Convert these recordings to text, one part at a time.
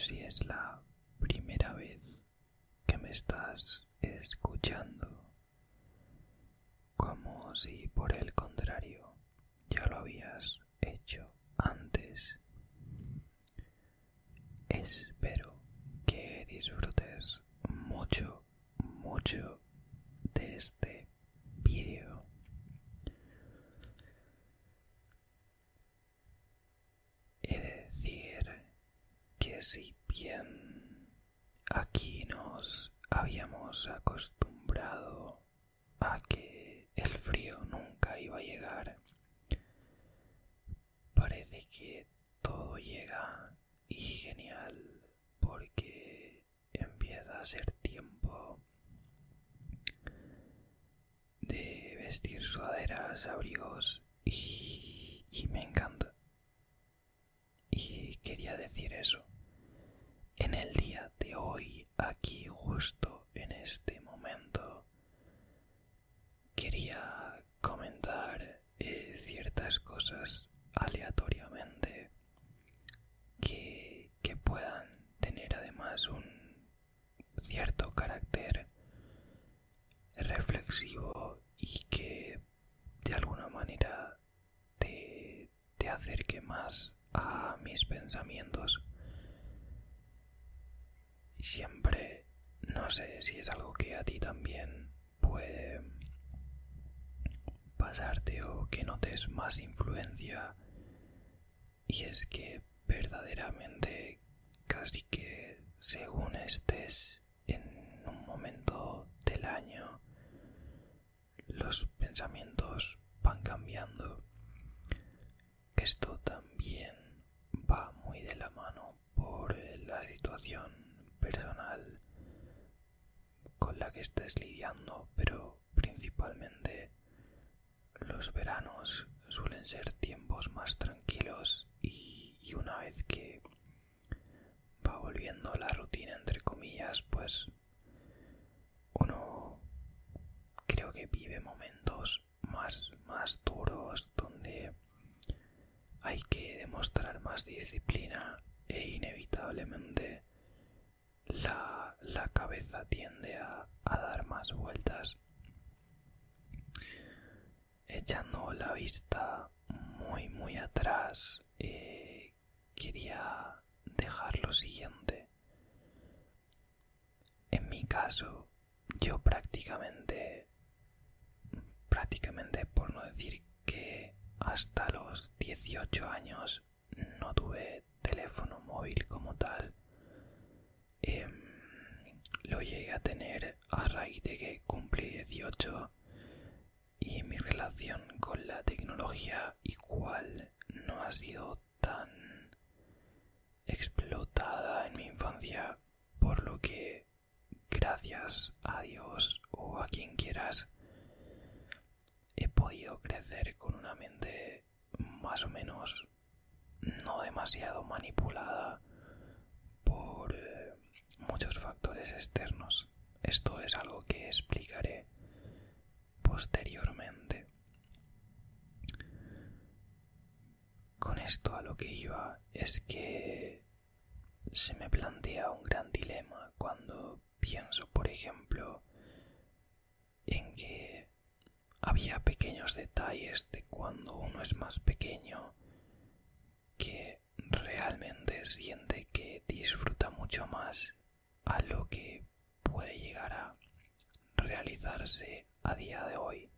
si es la primera vez que me estás escuchando, como si por el contrario ya lo habías hecho antes. Espero que disfrutes mucho, mucho de este vídeo. He de decir que si bien aquí nos habíamos acostumbrado a que el frío nunca iba a llegar, parece que todo llega y genial porque empieza a ser tiempo de vestir sudaderas, abrigos y, y me encanta. Y quería decir eso. En el día de hoy, aquí justo en este momento, quería comentar eh, ciertas cosas aleatoriamente que, que puedan tener además un cierto carácter reflexivo y que de alguna manera te, te acerque más a mis pensamientos. Siempre, no sé si es algo que a ti también puede pasarte o que notes más influencia. Y es que verdaderamente casi que según estés en un momento del año, los pensamientos van cambiando. Esto también va muy de la mano por la situación personal con la que estés lidiando, pero principalmente los veranos suelen ser tiempos más tranquilos y, y una vez que va volviendo la rutina entre comillas, pues uno creo que vive momentos más, más duros donde hay que demostrar más disciplina e inevitablemente la, la cabeza tiende a, a dar más vueltas. Echando la vista muy muy atrás, eh, quería dejar lo siguiente. En mi caso, yo prácticamente, prácticamente por no decir que hasta los 18 años no tuve teléfono móvil como tal. Em, lo llegué a tener a raíz de que cumplí 18 y mi relación con la tecnología igual no ha sido tan explotada en mi infancia por lo que gracias a Dios o a quien quieras he podido crecer con una mente más o menos no demasiado manipulada muchos factores externos. Esto es algo que explicaré posteriormente. Con esto a lo que iba es que se me plantea un gran dilema cuando pienso, por ejemplo, en que había pequeños detalles de cuando uno es más pequeño que realmente siente que disfruta mucho más a lo que puede llegar a realizarse a día de hoy.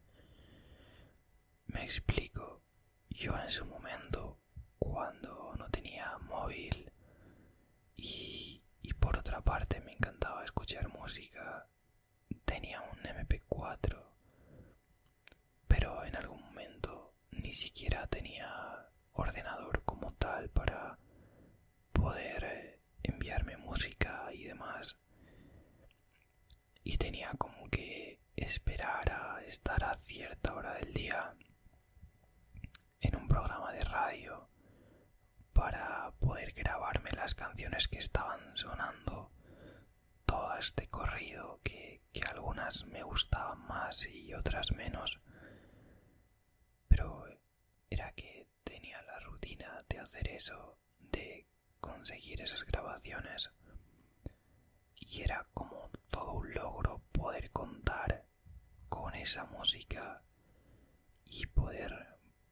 Me explico, yo en su momento, cuando no tenía móvil y, y por otra parte me encantaba escuchar música, tenía un MP4, pero en algún momento ni siquiera tenía ordenador como tal para poder eh, música y demás. Y tenía como que esperar a estar a cierta hora del día en un programa de radio para poder grabarme las canciones que estaban sonando todo este corrido que, que algunas me gustaban más y otras menos pero era que tenía la rutina de hacer eso de conseguir esas grabaciones. Y era como todo un logro poder contar con esa música y poder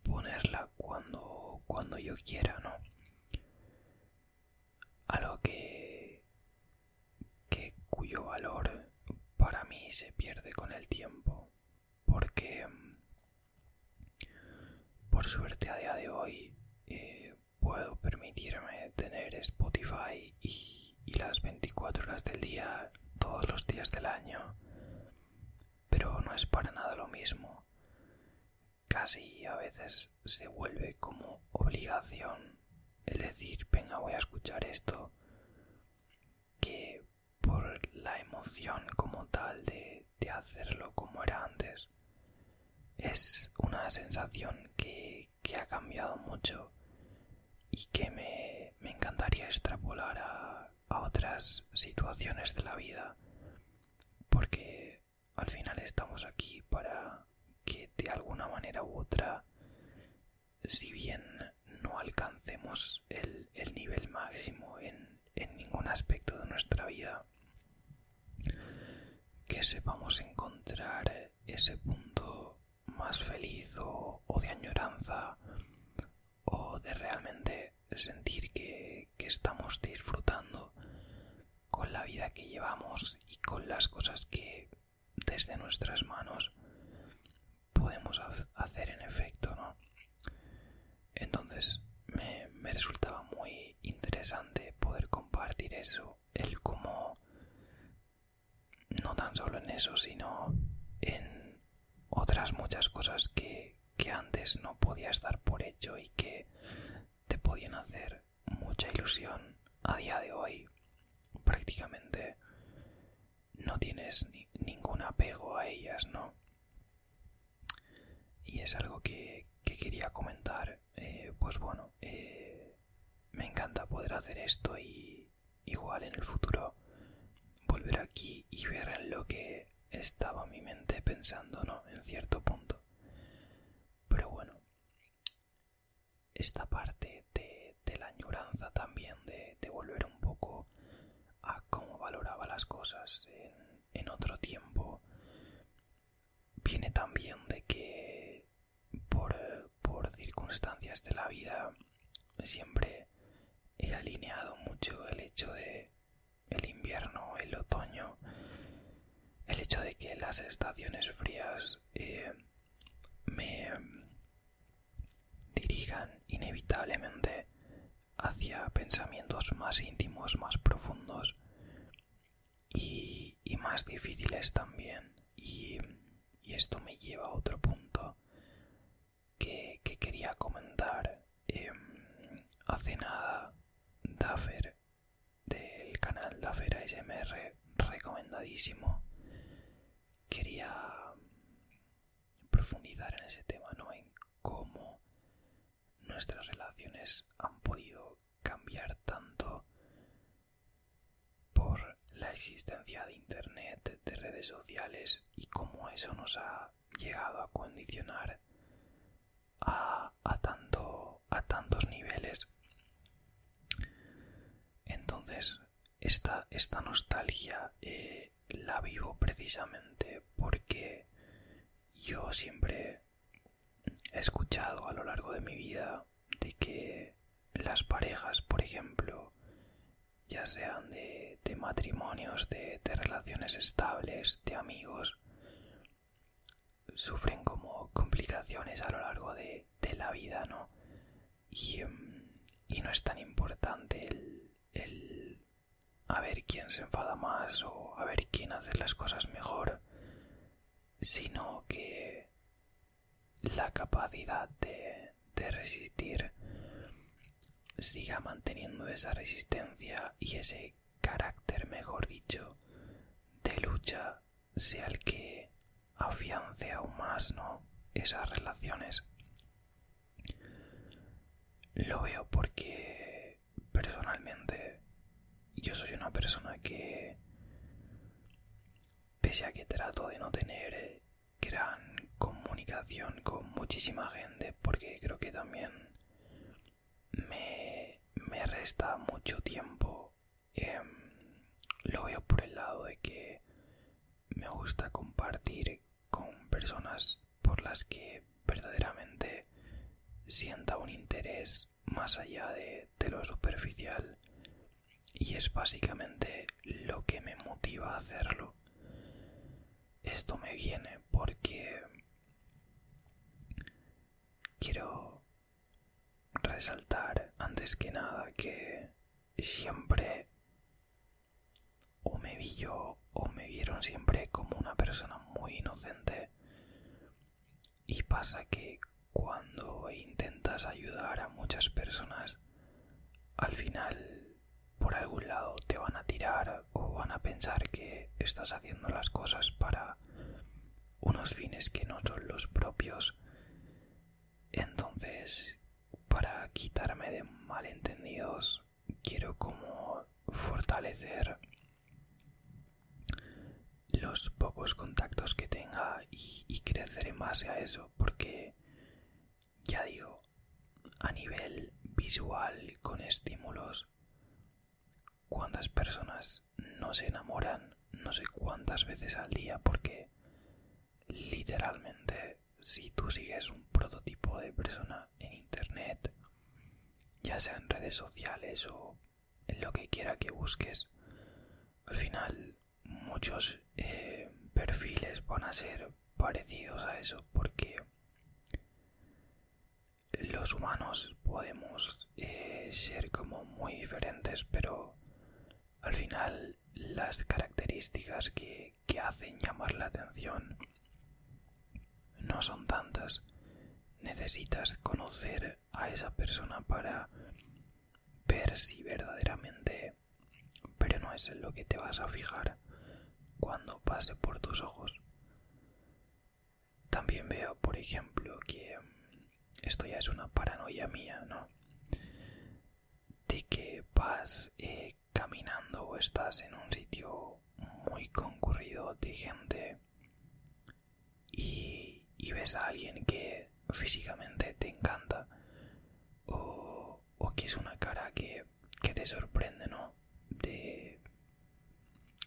ponerla cuando, cuando yo quiera, ¿no? Algo que, que cuyo valor para mí se pierde con el tiempo, porque por suerte a día de hoy puedo permitirme tener Spotify y, las 24 horas del día, todos los días del año, pero no es para nada lo mismo. Casi a veces se vuelve como obligación el decir, venga, voy a escuchar esto, que por la emoción como tal de, de hacerlo como era antes. Es una sensación que, que ha cambiado mucho y que me, me encantaría extrapolar a, a otras situaciones de la vida, porque al final estamos aquí para que de alguna manera u otra, si bien no alcancemos el, el nivel máximo en, en ningún aspecto de nuestra vida, que sepamos encontrar ese punto más feliz o, o de añoranza o de realmente sentir que, que estamos disfrutando con la vida que llevamos y con las cosas que desde nuestras manos podemos hacer en efecto, ¿no? Entonces me, me resultaba muy interesante poder compartir eso, el cómo, no tan solo en eso, sino en otras muchas cosas que, que antes no podías dar por hecho y que te podían hacer mucha ilusión a día de hoy. Prácticamente no tienes ni, ningún apego a ellas, ¿no? Y es algo que, que quería comentar. Eh, pues bueno, eh, me encanta poder hacer esto y igual en el futuro volver aquí y ver en lo que estaba mi mente pensando, ¿no? En cierto punto. Pero bueno, esta parte de, de la añoranza también, de, de, volver un poco a cómo valoraba las en, otro tiempo, viene también de que por, por circunstancias de la vida siempre he alineado mucho el hecho de el invierno, el otoño, el hecho de que las estaciones frías eh, me dirijan inevitablemente hacia pensamientos más íntimos, más profundos más difíciles también. Y, y, esto me lleva a otro punto que, que quería comentar. Eh, hace nada, Daffer del canal Daffer ASMR, recomendadísimo, quería profundizar en ese tema, ¿no? En cómo nuestras relaciones han podido cambiar tanto por la existencia de Internet, de redes sociales y cómo eso nos ha llegado a condicionar a, a, tanto, a tantos niveles. Entonces, esta, esta nostalgia eh, la vivo precisamente porque yo siempre he escuchado a lo largo de mi vida de que las parejas, por ejemplo, ya sean de, de matrimonios, de, de, relaciones estables, de amigos, sufren como complicaciones a lo largo de, de la vida, ¿no? Y, y, no es tan importante el, el a ver quién se enfada más o a ver quién hace las cosas mejor, sino que la capacidad de, de resistir siga manteniendo esa resistencia y ese carácter, mejor dicho, de lucha sea el que afiance aún más, ¿no? Esas relaciones. Lo veo porque personalmente yo soy una persona que, pese a que trato de no tener gran comunicación con muchísima gente, porque creo que también me, me resta mucho tiempo, em, lo veo por el lado de que me gusta compartir con personas por las que verdaderamente sienta un interés más allá de, lo superficial y es básicamente lo que me motiva a hacerlo. Esto me viene porque quiero resaltar antes que nada que siempre o me vi yo o me vieron siempre como una persona muy inocente y pasa que cuando intentas ayudar a muchas personas al final por algún lado te van a tirar o van a pensar que estás haciendo las cosas para unos fines que no son los propios. Entonces, para quitarme de malentendidos, quiero como fortalecer los pocos contactos que tenga y, crecer en base a eso, porque ya digo, a nivel visual con estímulos, cuántas personas no se enamoran no sé cuántas veces al día porque literalmente si tú sigues un prototipo de persona en internet ya sea en redes sociales o en lo que quiera que busques al final muchos eh, perfiles van a ser parecidos a eso porque los humanos podemos eh, ser como muy diferentes pero al final las características que, que hacen llamar la atención no son tantas. Necesitas conocer a esa persona para ver si verdaderamente, pero no es en lo que te vas a fijar cuando pase por tus ojos. También veo, por ejemplo, que esto ya es una paranoia mía, ¿no? De que vas eh, caminando o estás en un sitio muy concurrido de gente y, ves a alguien que físicamente te encanta o, que es una cara que, que te sorprende, ¿no? De,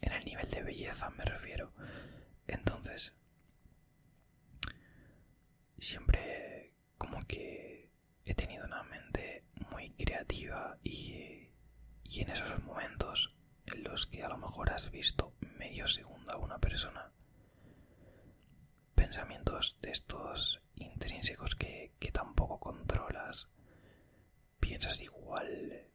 en el nivel de belleza me refiero. Entonces, siempre como que he tenido una mente muy creativa y y en esos momentos en los que a lo mejor has visto medio segundo a una persona, de estos intrínsecos que, que tampoco controlas, piensas igual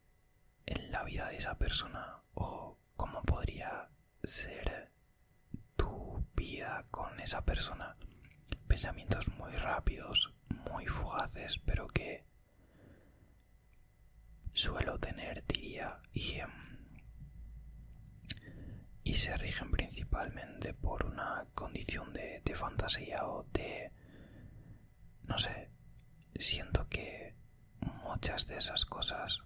en la vida de esa persona o cómo podría ser tu vida con esa persona. Pensamientos muy rápidos, muy fugaces, pero que suelo tener, diría, y, em, y se rigen principalmente por una condición de, fantasía o de... no sé, siento que muchas de esas cosas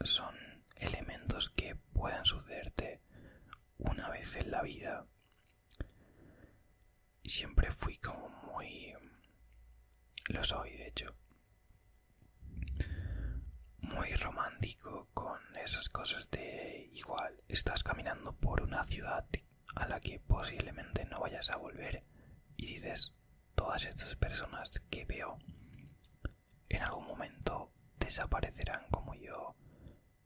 son elementos que pueden sucederte una vez en la vida. Siempre fui como muy... lo soy, de hecho muy romántico con esas cosas de igual estás caminando por una ciudad a la que posiblemente no vayas a volver y dices todas estas personas que veo en algún momento desaparecerán como yo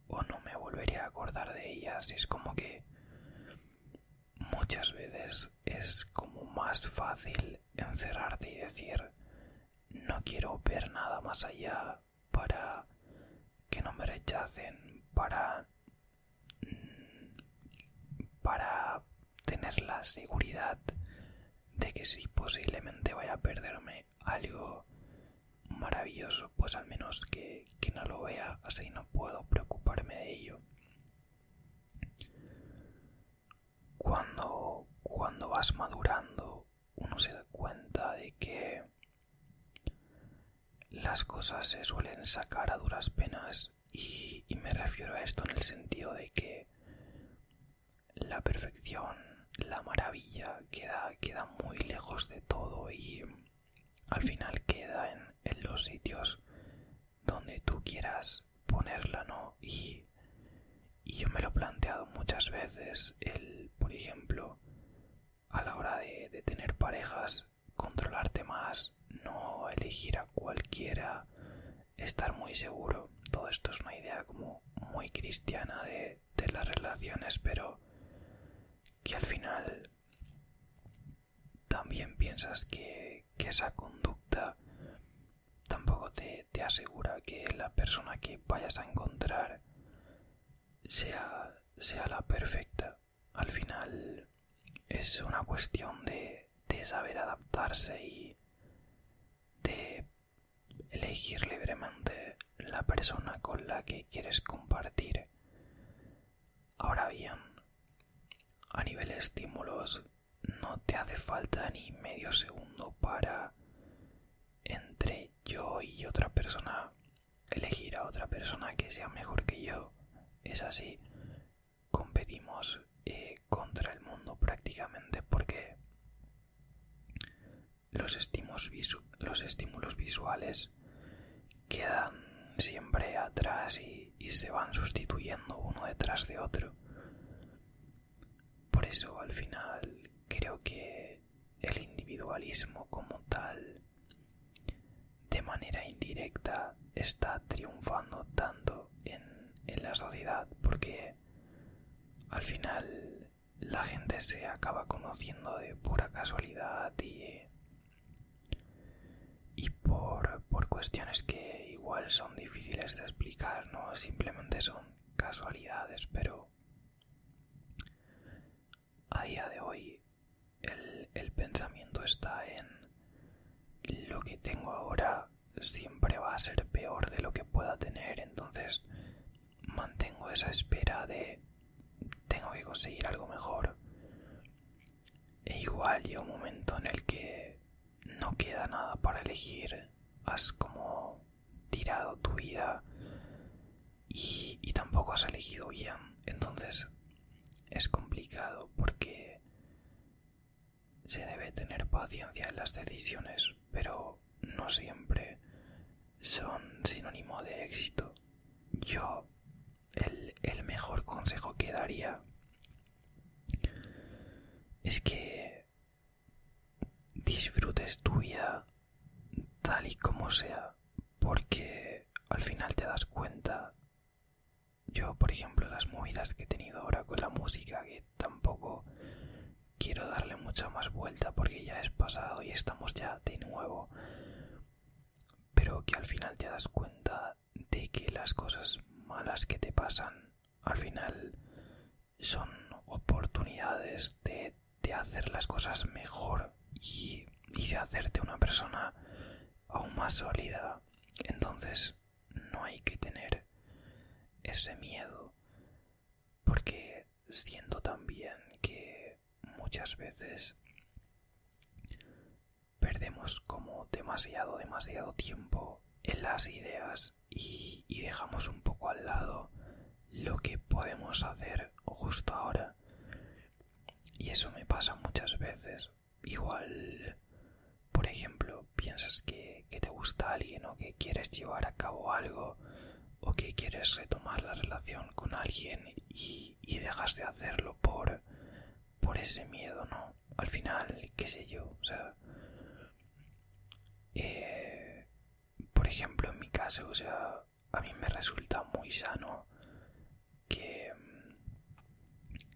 o no me volveré a acordar de ellas. Es como que muchas veces es como más fácil encerrarte y decir no quiero ver nada más allá para no me rechacen para para tener la seguridad de que si posiblemente vaya a perderme algo maravilloso, pues al menos que, que no lo vea, así no puedo preocuparme de ello. Cuando, cuando vas madurando, uno se da cuenta de que las cosas se suelen sacar a duras penas y, me refiero a esto en el sentido de que la perfección, la maravilla queda, queda muy lejos de todo y al final queda en, en los sitios donde tú quieras ponerla, ¿no? Y yo me lo he planteado muchas veces, el, por ejemplo, a la hora de, de tener parejas, controlarte más, no elegir a cualquiera, estar muy seguro. Todo esto es una idea como muy cristiana de, de las relaciones, pero que al final también piensas que, esa conducta tampoco te, te, asegura que la persona que vayas a encontrar sea, sea la perfecta. Al final es una cuestión de, de saber adaptarse y de elegir libremente la persona con la que quieres compartir. Ahora bien, a nivel de estímulos no te hace falta ni medio segundo para entre yo y otra persona elegir a otra persona que sea mejor que yo. Es así, competimos eh, contra el mundo prácticamente porque los los estímulos visuales quedan siempre atrás y se van sustituyendo uno detrás de otro. Por eso al final creo que el individualismo como tal, de manera indirecta, está triunfando tanto en, la sociedad porque al final la gente se acaba conociendo de pura casualidad y, y por, por cuestiones que igual son difíciles de explicar, no simplemente son casualidades, pero a día de hoy el, pensamiento está en lo que tengo ahora siempre va a ser peor de lo que pueda tener, entonces mantengo esa espera de tengo que conseguir algo mejor. E igual llega un momento en el que no queda nada para elegir, has como tirado tu vida y, y tampoco has elegido bien, entonces es complicado porque se debe tener paciencia en las decisiones, pero no siempre son sinónimo de éxito. Yo, el, el mejor consejo que daría es que disfrutes tu vida tal y como sea, porque al final te das cuenta. Yo, por ejemplo, las movidas que he tenido ahora con la música, que tampoco quiero darle mucha más vuelta porque ya es pasado y estamos ya de nuevo. Pero que al final te das cuenta de que las cosas malas que te pasan al final son oportunidades de, hacer las cosas mejor y, y de hacerte una persona aún más sólida. Entonces no hay que tener ese miedo porque siento también muchas veces perdemos como demasiado, demasiado tiempo en las ideas y, dejamos un poco al lado lo que podemos hacer justo ahora. Y eso me pasa muchas veces. Igual, ejemplo, piensas que, te gusta alguien o que quieres llevar a cabo algo o que quieres retomar la relación con alguien y, y dejas de hacerlo por por ese miedo, ¿no? Al final, qué sé yo, o sea... Eh, por ejemplo, en mi caso, o sea, a mí me resulta muy sano que,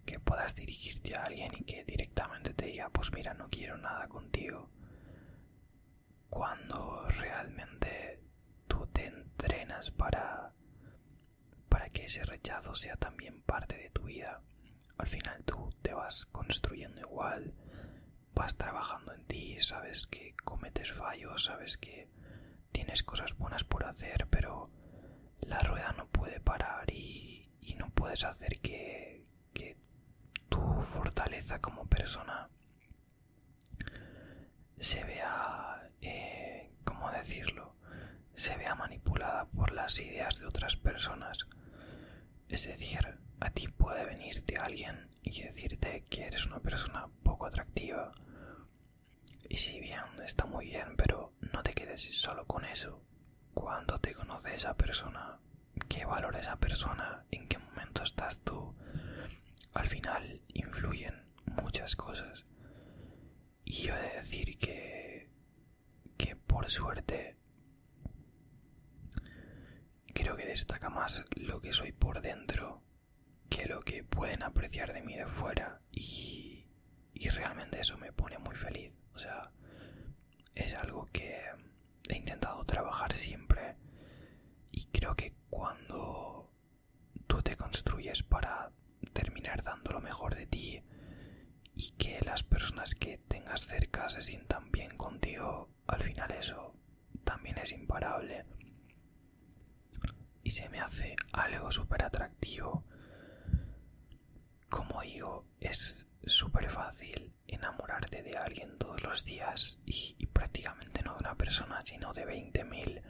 que puedas dirigirte a alguien y que directamente te diga, pues mira, no quiero nada contigo. Cuando realmente tú te entrenas para, para que ese rechazo sea también parte de tu vida. Al final tú te vas construyendo igual, vas trabajando en ti, sabes que cometes fallos, sabes que tienes cosas buenas por hacer, pero la rueda no puede parar y, no puedes hacer que, que tu fortaleza como persona se vea, eh, ¿cómo decirlo? Se vea manipulada por las ideas de otras personas. Es decir, a ti puede venirte alguien y decirte que eres una persona poco atractiva. Y si bien está muy bien, pero no te quedes solo con eso. Cuando te conoce esa persona, qué valora esa persona, en qué momento estás tú. Al final influyen muchas cosas. Y yo he de decir que, que por suerte creo que destaca más lo que soy por dentro que lo que pueden apreciar de mí de fuera y, y realmente eso me pone muy feliz. O sea, es algo que he intentado trabajar siempre y creo que cuando tú te construyes para terminar dando lo mejor de ti y que las personas que tengas cerca se sientan bien contigo, al final eso también es imparable. Y se me hace algo súper atractivo. Como digo, es súper fácil enamorarte de alguien todos los días y, prácticamente no de una persona, sino de 20.000.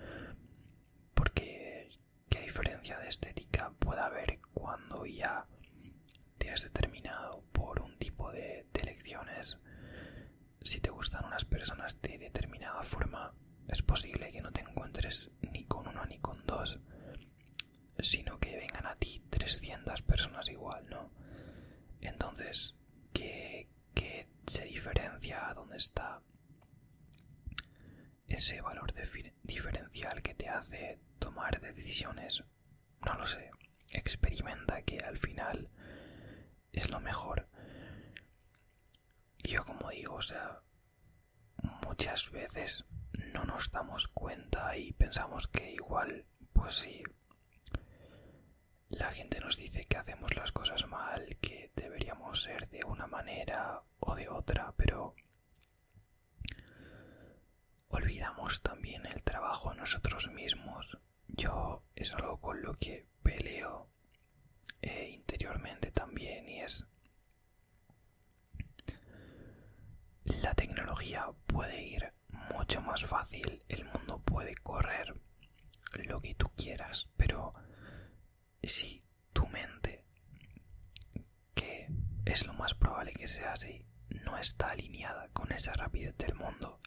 Porque qué diferencia de estética puede haber cuando ya has determinado por un tipo de, elecciones. Si te gustan unas personas de determinada forma, es posible que no te encuentres ni con uno ni con dos, sino que vengan a ti 300 personas igual, ¿no? Entonces, ¿qué, se diferencia? ¿Dónde está ese valor diferencial que te hace tomar decisiones? No lo sé. Experimenta que al final es lo mejor. Yo como digo, o sea, muchas veces no nos damos cuenta y pensamos que igual, pues sí, la gente nos dice que hacemos las cosas mal, que deberíamos ser de una manera o de otra, pero olvidamos también el trabajo nosotros mismos. Yo es algo con lo que peleo eh, interiormente también y es la tecnología puede ir mucho más fácil, el mundo puede correr lo que tú quieras, pero si tu mente, que es lo más probable que sea así, no está alineada con esa rapidez del mundo,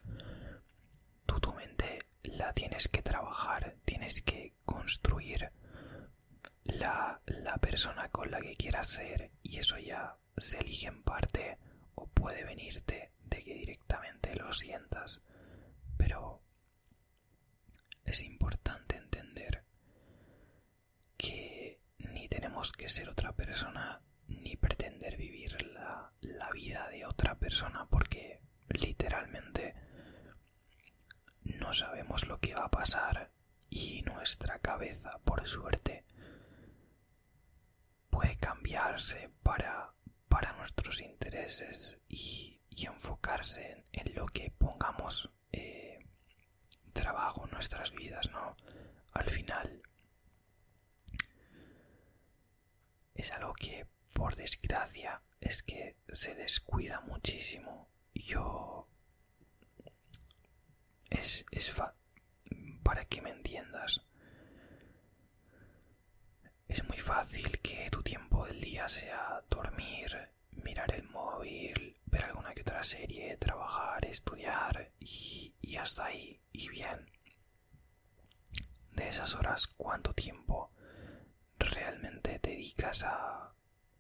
tú tu mente la tienes que trabajar, tienes que construir la, persona con la que quieras ser y eso ya se elige en parte o puede venirte de que directamente lo sientas, pero es importante entender que ni tenemos que ser otra persona ni pretender vivir la, la vida de otra persona porque literalmente no sabemos lo que va a pasar y nuestra cabeza, por suerte, puede cambiarse para, para nuestros intereses y, enfocarse en, lo que pongamos eh, trabajo en nuestras vidas, ¿no? Al final es algo que, por desgracia, es que se descuida muchísimo. Yo... Es, es para que me entiendas. Es muy fácil que tu tiempo del día sea dormir, mirar el móvil, ver alguna que otra serie, trabajar, estudiar y, hasta ahí, y bien. De esas horas, ¿cuánto tiempo realmente te dedicas a,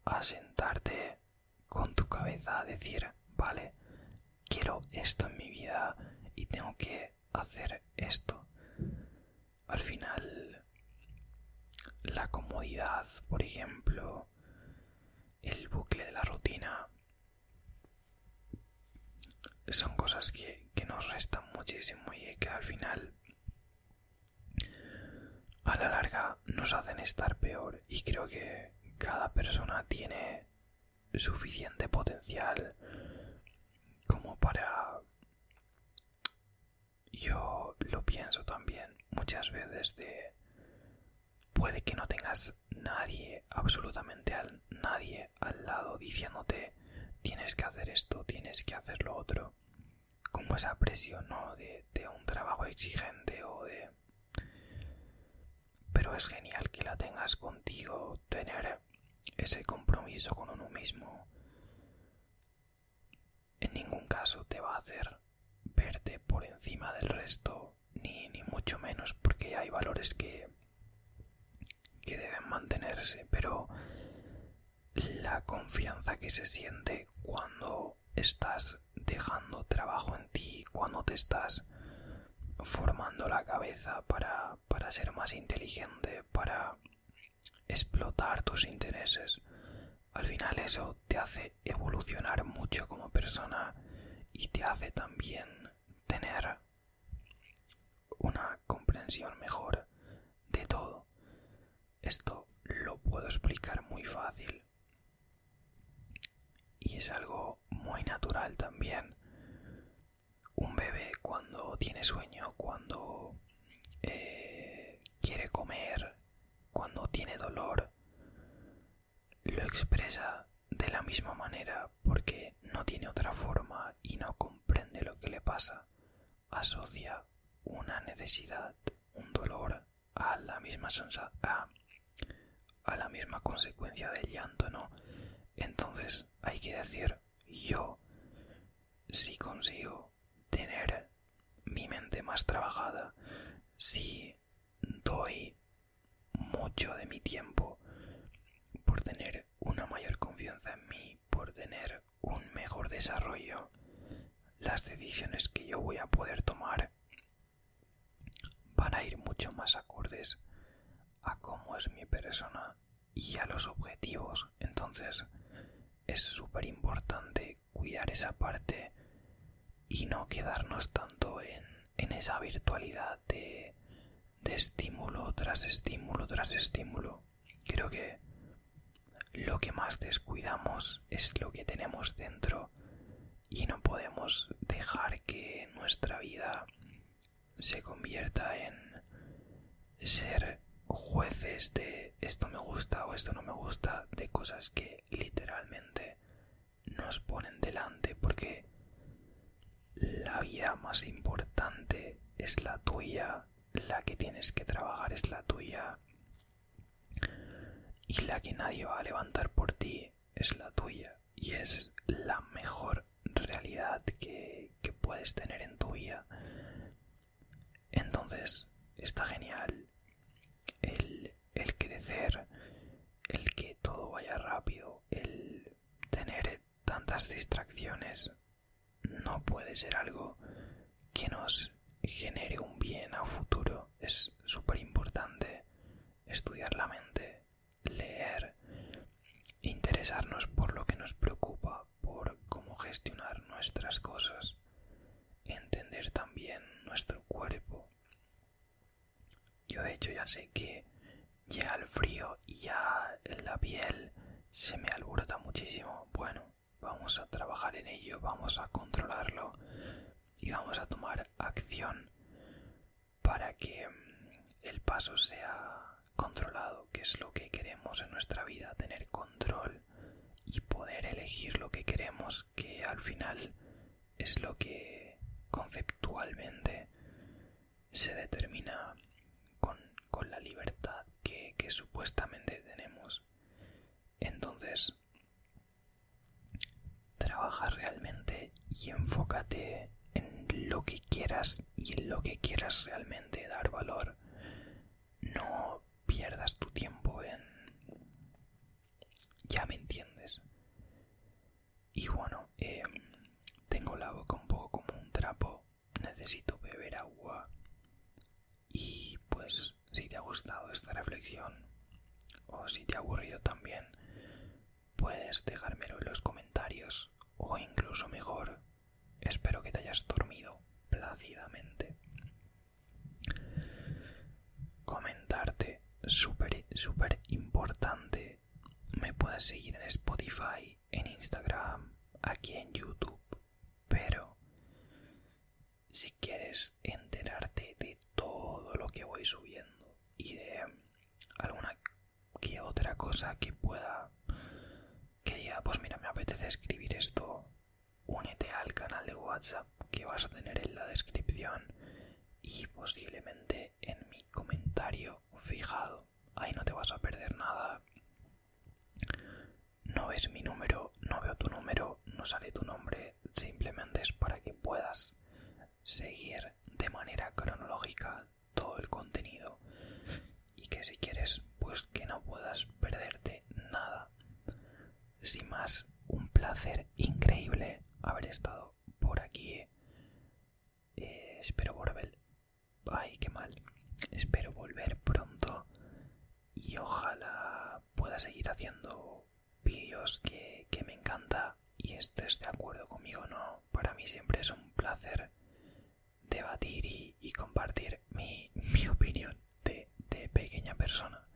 a sentarte con tu cabeza a decir, vale, quiero esto en mi vida y tengo que hacer esto? Al final, la comodidad, por ejemplo, el bucle de la rutina, son cosas que, que nos restan muchísimo y que al final a la larga nos hacen estar peor. Y creo que cada persona tiene suficiente potencial como para yo lo pienso también muchas veces de puede que no tengas nadie absolutamente al nadie al lado diciéndote tienes que hacer esto tienes que hacer lo otro como esa presión ¿no? de, de un trabajo exigente o de pero es genial que la tengas contigo, tener ese compromiso con uno mismo. En ningún caso te va a hacer verte por encima del resto, ni, ni mucho menos, porque hay valores que, que deben mantenerse, pero confianza que se siente cuando estás dejando trabajo en ti, cuando te estás formando la cabeza para, para ser más inteligente, para explotar tus intereses. Al final eso te hace evolucionar mucho como persona y te hace también tener una comprensión mejor de todo. Esto lo puedo explicar muy fácil. Y es algo muy natural también. Un bebé cuando tiene sueño, cuando eh, quiere comer, cuando tiene dolor, lo expresa de la misma manera porque no tiene otra forma y no comprende lo que le pasa. Asocia una necesidad, un dolor a la misma a, a la misma consecuencia del llanto, ¿no? Entonces hay que decir, yo, si consigo tener mi mente más trabajada, si doy mucho de mi tiempo por tener una mayor confianza en mí, por tener un mejor desarrollo, las decisiones que yo voy a poder tomar van a ir mucho más acordes a cómo es mi persona y a los objetivos. Entonces es súper importante cuidar esa parte y no quedarnos tanto en, esa virtualidad de, de estímulo tras estímulo tras estímulo. Creo que lo que más descuidamos es lo que tenemos dentro y no podemos dejar que nuestra vida se convierta en ser jueces de esto me gusta o esto no me gusta, de cosas que literalmente nos ponen delante porque la vida más importante es la tuya, la que tienes que trabajar es la tuya y la que nadie va a levantar por ti es la tuya y es la mejor realidad que, que puedes tener en tu vida. Entonces, está genial el que todo vaya rápido, el tener tantas distracciones, no puede ser algo que nos genere un bien a futuro. Es súper importante estudiar la mente, leer, interesarnos por lo que nos preocupa, por cómo gestionar nuestras cosas, entender también nuestro cuerpo. Yo de hecho ya sé que ya el frío y ya la piel se me alborota muchísimo. Bueno, vamos a trabajar en ello, vamos a controlarlo y vamos a tomar acción para que mm, el paso sea controlado, que es lo que queremos en nuestra vida, tener control y poder elegir lo que queremos, que al final es lo que conceptualmente se determina con, la libertad que, supuestamente tenemos. Entonces, trabaja realmente y enfócate en lo que quieras y en lo que quieras realmente dar valor. No pierdas tu tiempo en... Ya me entiendes. Y bueno, em, tengo la boca un poco como un trapo. Necesito beber agua. Y pues si te ha gustado esta reflexión o si te ha aburrido también, puedes dejármelo en los comentarios o incluso mejor, espero que te hayas dormido plácidamente. Comentarte, súper, súper importante. Me puedes seguir en Spotify, en Instagram, aquí en YouTube, pero si quieres enterarte de todo lo que voy subiendo y de alguna que otra cosa que pueda que diga, pues mira, me apetece escribir esto, únete al canal de WhatsApp que vas a tener en la descripción y posiblemente en mi comentario fijado. Ahí no te vas a perder nada. No ves mi número, no veo tu número, no sale tu nombre, simplemente es para que puedas seguir de manera cronológica todo el contenido si quieres, pues que no puedas perderte nada. Sin más, un placer increíble haber estado por aquí. Eh, espero volver. Ay, qué mal. Espero volver pronto y ojalá pueda seguir haciendo vídeos que, que me encanta y estés de acuerdo conmigo no. Para mí siempre es un placer debatir y, y compartir mi, mi opinión pequeña persona.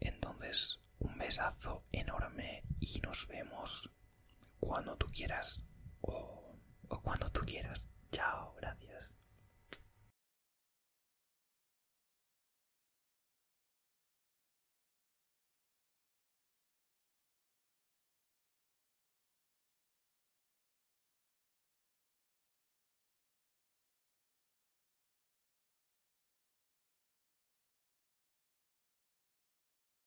Entonces, un besazo enorme y nos vemos cuando tú quieras o, o cuando tú quieras. Chao, gracias.